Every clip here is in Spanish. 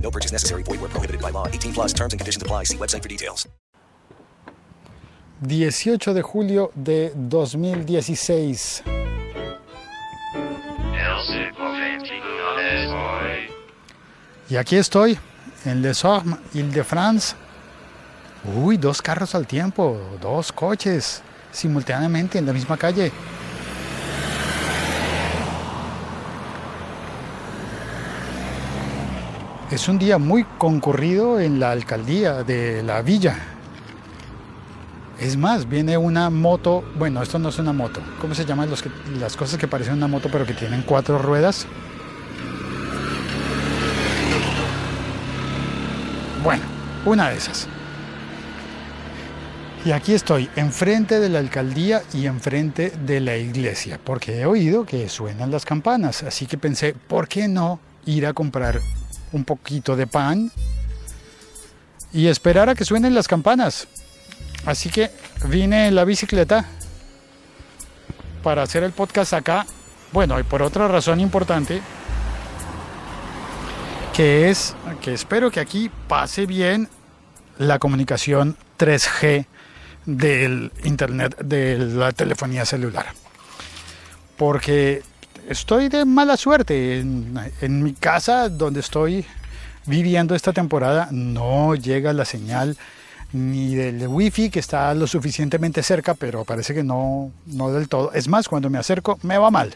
No purchase necessary. Void where prohibited by law. 18 plus terms and conditions apply. See website for details. 18 de julio de 2016. Y aquí estoy, en Les Ormes, Ile-de-France. Uy, dos carros al tiempo, dos coches simultáneamente en la misma calle. Es un día muy concurrido en la alcaldía de la villa. Es más, viene una moto, bueno, esto no es una moto, ¿cómo se llaman los que, las cosas que parecen una moto pero que tienen cuatro ruedas? Bueno, una de esas. Y aquí estoy, enfrente de la alcaldía y enfrente de la iglesia, porque he oído que suenan las campanas, así que pensé, ¿por qué no ir a comprar un poquito de pan y esperar a que suenen las campanas? Así que vine en la bicicleta para hacer el podcast acá. Bueno, y por otra razón importante, que es que espero que aquí pase bien la comunicación 3G del internet de la telefonía celular. Porque estoy de mala suerte. En, mi casa donde estoy viviendo esta temporada no llega la señal ni del wifi que está lo suficientemente cerca, pero parece que no, no del todo. Es más, cuando me acerco me va mal.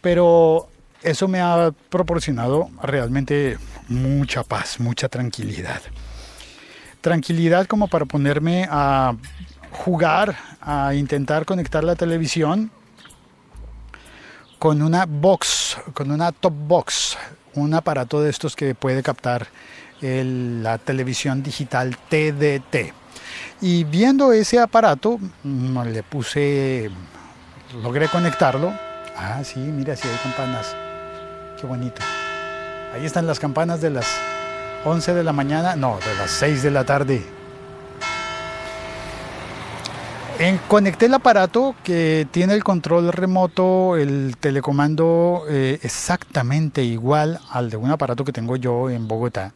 Pero eso me ha proporcionado realmente mucha paz, mucha tranquilidad. Tranquilidad como para ponerme a jugar, a intentar conectar la televisión con una box, con una top box, un aparato de estos que puede captar la televisión digital TDT. Y viendo ese aparato, le puse, logré conectarlo. Ah, sí, mira, si sí hay campanas. Qué bonito. Ahí están las campanas de las 11 de la mañana, no, de las 6 de la tarde. En, conecté el aparato que tiene el control remoto, el telecomando eh, exactamente igual al de un aparato que tengo yo en Bogotá.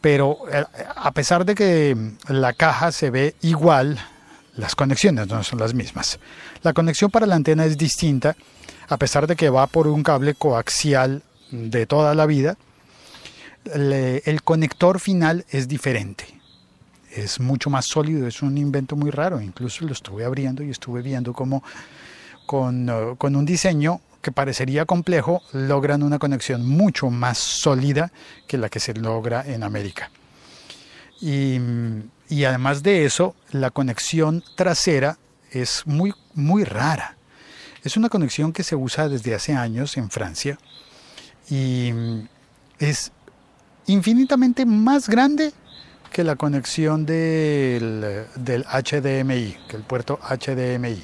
Pero eh, a pesar de que la caja se ve igual, las conexiones no son las mismas. La conexión para la antena es distinta, a pesar de que va por un cable coaxial de toda la vida. El conector final es diferente es mucho más sólido, es un invento muy raro, incluso lo estuve abriendo y estuve viendo cómo con, uh, con, un diseño que parecería complejo logran una conexión mucho más sólida que la que se logra en América. Y, y además de eso, la conexión trasera es muy, muy rara. Es una conexión que se usa desde hace años en Francia y es infinitamente más grande que la conexión del, del HDMI, que el puerto HDMI.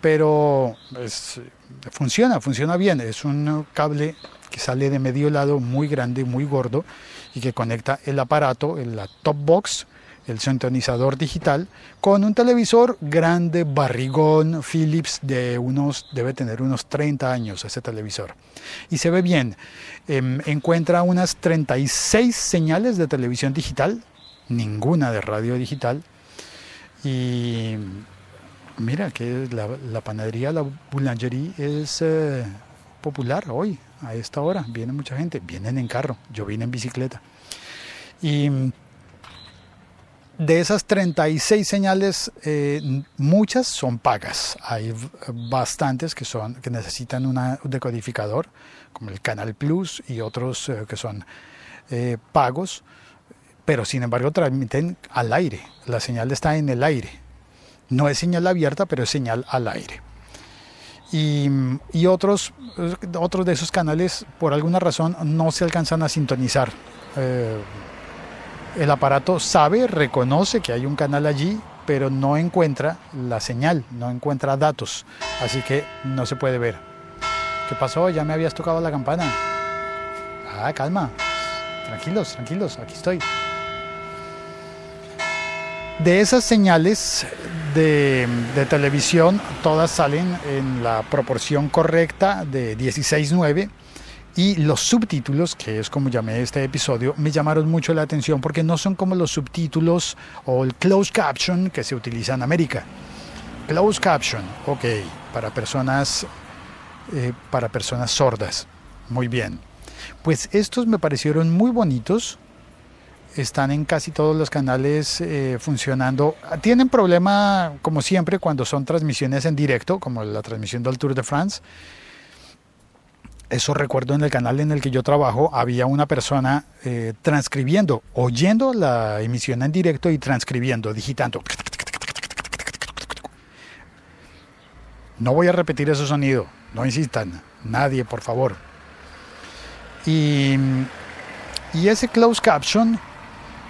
Pero es, funciona, funciona bien. Es un cable que sale de medio lado muy grande, muy gordo y que conecta el aparato, la top box, el sintonizador digital, con un televisor grande, barrigón, Philips, de unos, debe tener unos 30 años ese televisor. Y se ve bien. Eh, encuentra unas 36 señales de televisión digital ninguna de radio digital. Y mira que la, panadería, la boulangerie es eh, popular hoy, a esta hora. Viene mucha gente, vienen en carro, yo vine en bicicleta. Y de esas 36 señales, eh, muchas son pagas. Hay bastantes que, son, que necesitan un decodificador, como el Canal Plus y otros eh, que son pagos, pero sin embargo transmiten al aire. La señal está en el aire. No es señal abierta, pero es señal al aire. Y, y otros, otros de esos canales, por alguna razón, no se alcanzan a sintonizar el aparato sabe, reconoce que hay un canal allí, pero no encuentra la señal, no encuentra datos, así que no se puede ver. ¿Qué pasó? Ya me habías tocado la campana. Ah, calma. Tranquilos, tranquilos, aquí estoy. De esas señales de, televisión, todas salen en la proporción correcta de 16-9 y los subtítulos, que es como llamé este episodio, me llamaron mucho la atención porque no son como los subtítulos o el closed caption que se utiliza en América. Closed caption, ok, para personas, eh, para personas sordas. Muy bien. Pues estos me parecieron muy bonitos. Están en casi todos los canales eh, funcionando. Tienen problema, como siempre, cuando son transmisiones en directo, como la transmisión del Tour de France eso recuerdo en el canal en el que yo trabajo, había una persona eh, transcribiendo, oyendo la emisión en directo y transcribiendo, digitando. No voy a repetir ese sonido, no insistan, nadie, por favor. Y, y ese closed caption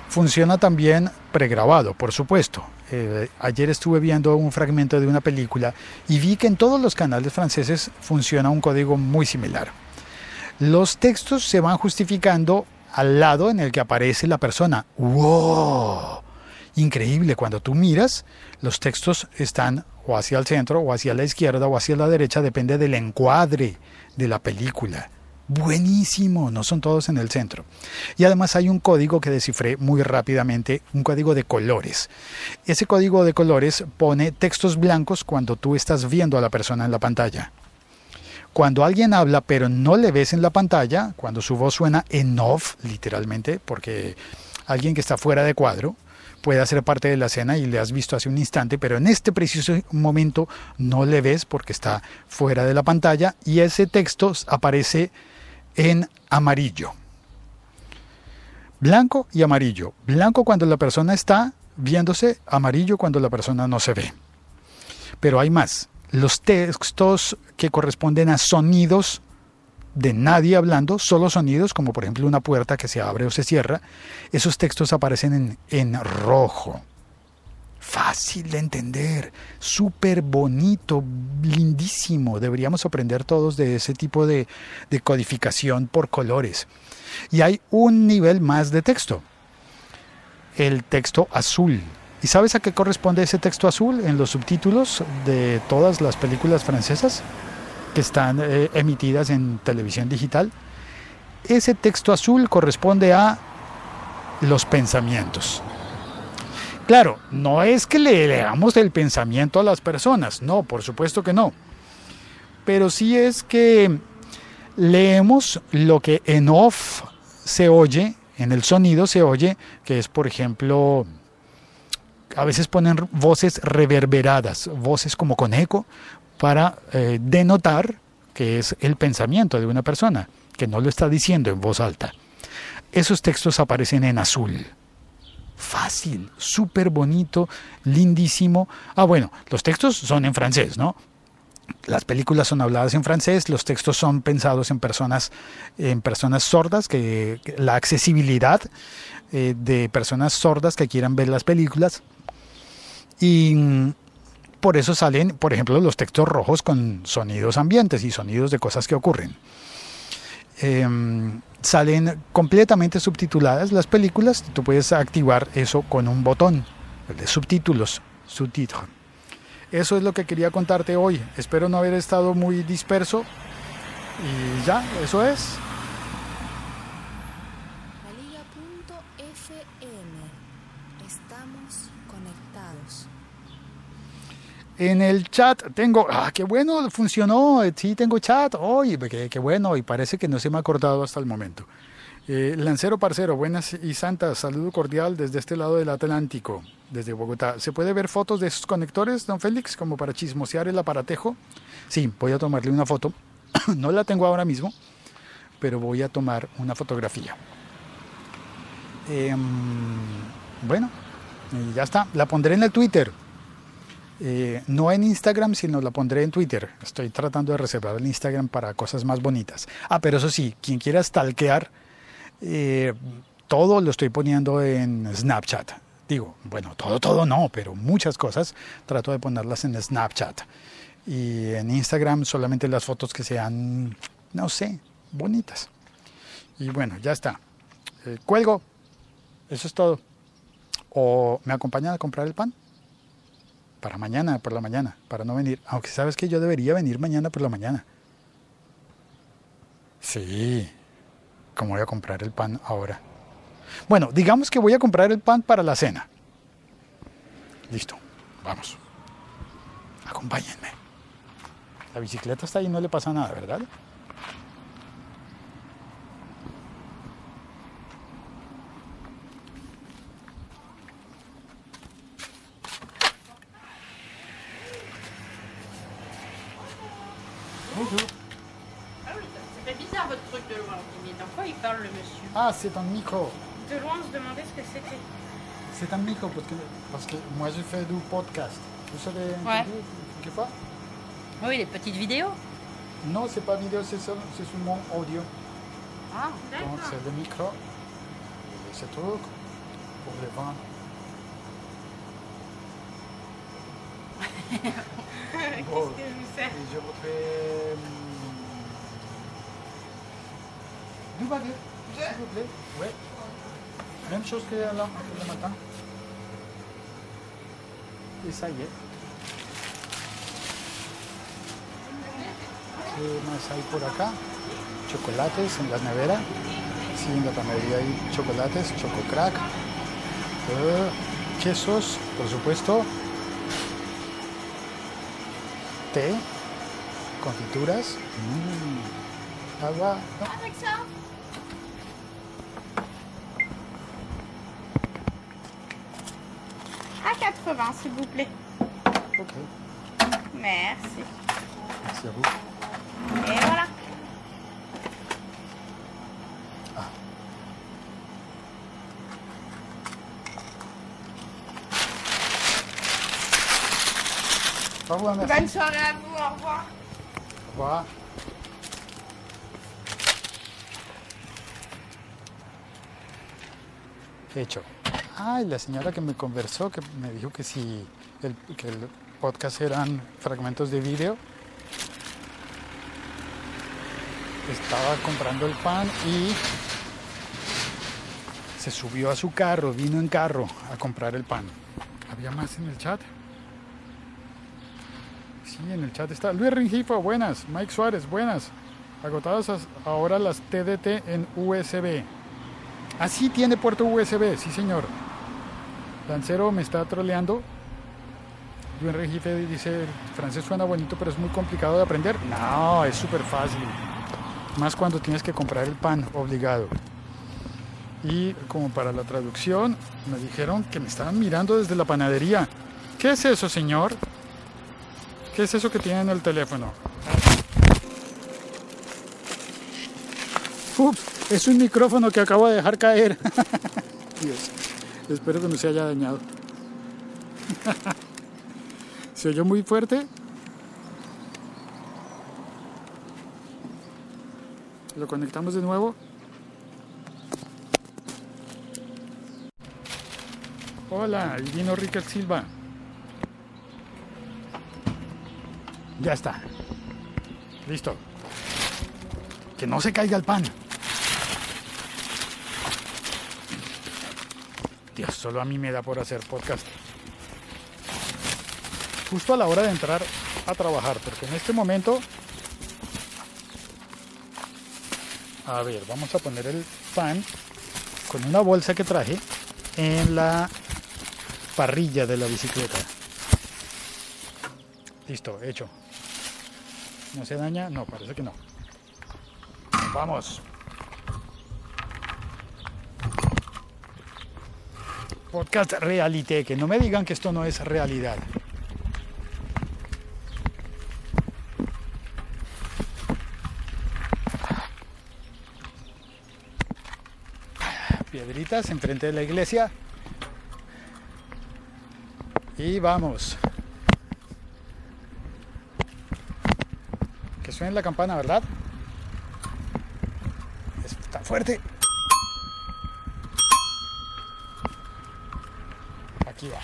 funciona también pregrabado, por supuesto. Eh, ayer estuve viendo un fragmento de una película y vi que en todos los canales franceses funciona un código muy similar. Los textos se van justificando al lado en el que aparece la persona. ¡Wow! Increíble, cuando tú miras, los textos están o hacia el centro, o hacia la izquierda, o hacia la derecha, depende del encuadre de la película buenísimo, no son todos en el centro. Y además hay un código que descifré muy rápidamente, un código de colores. Ese código de colores pone textos blancos cuando tú estás viendo a la persona en la pantalla. Cuando alguien habla pero no le ves en la pantalla, cuando su voz suena en off, literalmente, porque alguien que está fuera de cuadro, puede hacer parte de la escena y le has visto hace un instante, pero en este preciso momento no le ves porque está fuera de la pantalla y ese texto aparece en amarillo. Blanco y amarillo. Blanco cuando la persona está viéndose, amarillo cuando la persona no se ve. Pero hay más. Los textos que corresponden a sonidos de nadie hablando, solo sonidos, como por ejemplo una puerta que se abre o se cierra, esos textos aparecen en, en rojo fácil de entender, súper bonito, lindísimo. Deberíamos aprender todos de ese tipo de, codificación por colores. Y hay un nivel más de texto, el texto azul. ¿Y sabes a qué corresponde ese texto azul en los subtítulos de todas las películas francesas que están eh, emitidas en televisión digital? Ese texto azul corresponde a los pensamientos. Claro, no es que le leamos el pensamiento a las personas, no, por supuesto que no. Pero sí es que leemos lo que en off se oye, en el sonido se oye, que es por ejemplo, a veces ponen voces reverberadas, voces como con eco, para eh, denotar que es el pensamiento de una persona, que no lo está diciendo en voz alta. Esos textos aparecen en azul fácil, súper bonito, lindísimo. Ah, bueno, los textos son en francés, ¿no? Las películas son habladas en francés, los textos son pensados en personas, en personas sordas, que, la accesibilidad eh, de personas sordas que quieran ver las películas. Y mm, por eso salen, por ejemplo, los textos rojos con sonidos ambientes y sonidos de cosas que ocurren. Em, salen completamente subtituladas las películas. Tú puedes activar eso con un botón de subtítulos, subtítulo. Eso es lo que quería contarte hoy. Espero no haber estado muy disperso. Y ya, eso es. En el chat tengo, ah, qué bueno, funcionó, sí tengo chat, oye, qué, qué, bueno, y parece que no se me ha acordado hasta el momento. Eh, Lancero Parcero, buenas y santas, saludo cordial desde este lado del Atlántico, desde Bogotá. ¿Se puede ver fotos de esos conectores, don Félix, como para chismosear el aparatejo? Sí, voy a tomarle una foto. no la tengo ahora mismo, pero voy a tomar una fotografía. Em, bueno, ya está. La pondré en el Twitter. Eh, no en Instagram, sino la pondré en Twitter. Estoy tratando de reservar el Instagram para cosas más bonitas. Ah, pero eso sí, quien quiera stalkear, eh, todo lo estoy poniendo en Snapchat. Digo, bueno, todo, todo no, pero muchas cosas trato de ponerlas en Snapchat. Y en Instagram solamente las fotos que sean, no sé, bonitas. Y bueno, ya está. Eh, cuelgo. Eso es todo. ¿O me acompañan a comprar el pan? Para mañana, por la mañana, para no venir. Aunque sabes que yo debería venir mañana por la mañana. Sí, ¿cómo voy a comprar el pan ahora? Bueno, digamos que voy a comprar el pan para la cena. Listo, vamos. Acompáñenme. La bicicleta está ahí, no le pasa nada, ¿verdad? Bonjour. Ah oui, ça fait bizarre votre truc de loin. Mais dans quoi il parle le monsieur Ah, c'est un micro. De loin, on se demandait ce que c'était. C'est un micro parce que, parce que moi je fais du podcast. Vous savez Ouais. quelquefois Oui, les petites vidéos. Non, c'est pas vidéo, c'est seul- c'est seulement audio. Ah, Donc c'est le micro, et ce truc pour le vendre. Bon, et je voudrais hum, du baguette, s'il vous plaît. Ouais. Même chose que là, que le matin. Y ça y est. ¿Qué más hay por acá? Chocolates en la nevera. Sí, en la panadería hay chocolates, choco crack. Eh, quesos, por supuesto. Té, confituras. Mm, agua. No, Avec ça À 80, s'il vous plaît. ok. Merci. Merci à vous. Au revoir, merci. Bonne soirée à vous, au revoir. Au revoir. Hecho. Ay, la señora que me conversó, que me dijo que si el, que el podcast eran fragmentos de vídeo, estaba comprando el pan y se subió a su carro, vino en carro a comprar el pan. ¿Había más en el chat? Sí, en el chat está Luis Ringifo, buenas. Mike Suárez, buenas. Agotadas as- ahora las TDT en USB. Así tiene puerto USB, sí señor. Lancero me está troleando. Luis Ringife dice, el francés suena bonito, pero es muy complicado de aprender. No, es súper fácil. Más cuando tienes que comprar el pan obligado. Y como para la traducción, me dijeron que me estaban mirando desde la panadería. ¿Qué es eso, señor? ¿Qué es eso que tiene en el teléfono? Ups, es un micrófono que acabo de dejar caer. Dios, espero que no se haya dañado. ¿Se oyó muy fuerte? Lo conectamos de nuevo. Hola, y vino Ricker Silva. Ya está. Listo. Que no se caiga el pan. Dios, solo a mí me da por hacer podcast. Justo a la hora de entrar a trabajar, porque en este momento... A ver, vamos a poner el pan con una bolsa que traje en la parrilla de la bicicleta. Listo, hecho. ¿No se daña? No, parece que no. Vamos. Podcast Realite, que no me digan que esto no es realidad. Piedritas enfrente de la iglesia. Y vamos. Suene la campana, ¿verdad? Está fuerte. Aquí va.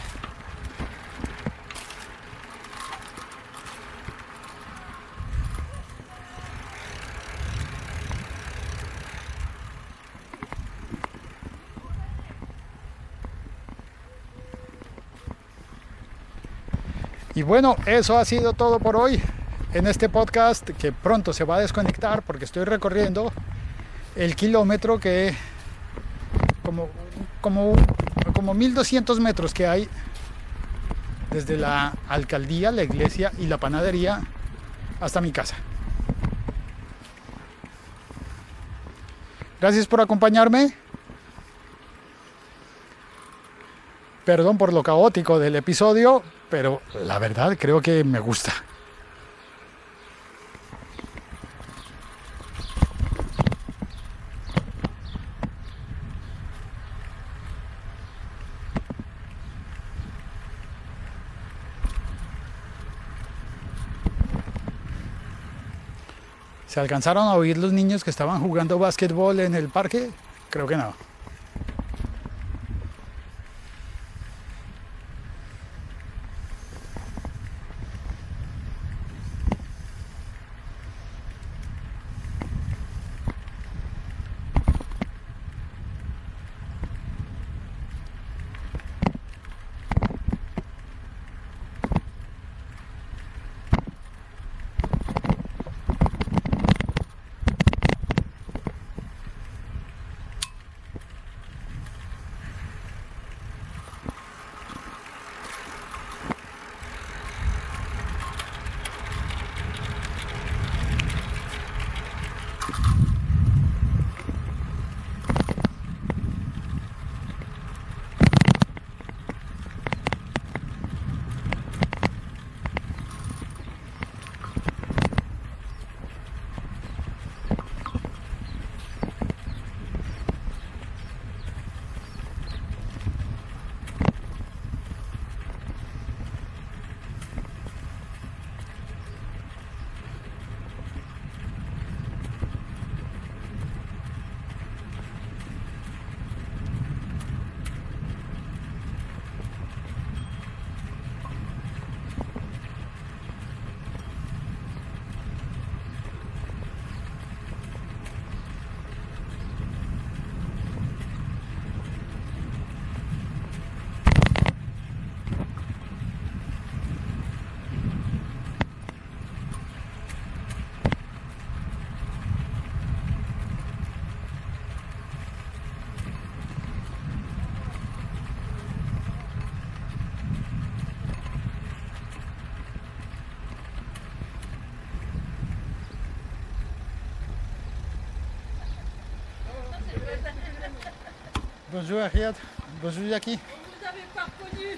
Y bueno, eso ha sido todo por hoy en este podcast que pronto se va a desconectar porque estoy recorriendo el kilómetro que como, como, como 1200 metros que hay desde la alcaldía, la iglesia y la panadería hasta mi casa. Gracias por acompañarme. Perdón por lo caótico del episodio, pero la verdad creo que me gusta. ¿Se alcanzaron a oír los niños que estaban jugando básquetbol en el parque? Creo que no. Bonjour Ariad. Bonjour Jackie. Vous avez pas reconnu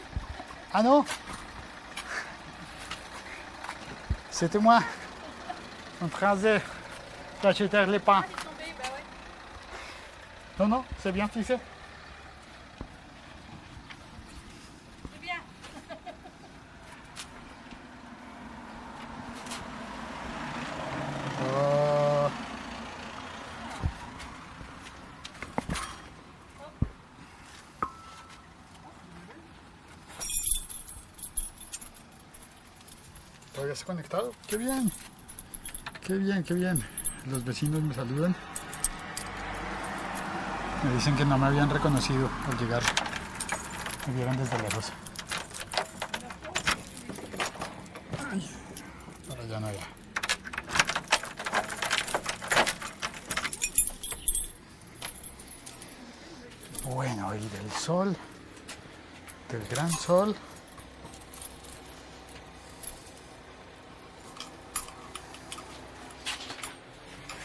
Ah non? C'était moi. En train de les pains. Tombé, bah ouais. Non, non, c'est bien fixé. ¿Todavía se ha conectado? ¡Qué bien! ¡Qué bien, qué bien! Los vecinos me saludan. Me dicen que no me habían reconocido al llegar. Me vieron desde lejos. Ay, para allá no. Bueno, y del sol, del gran sol.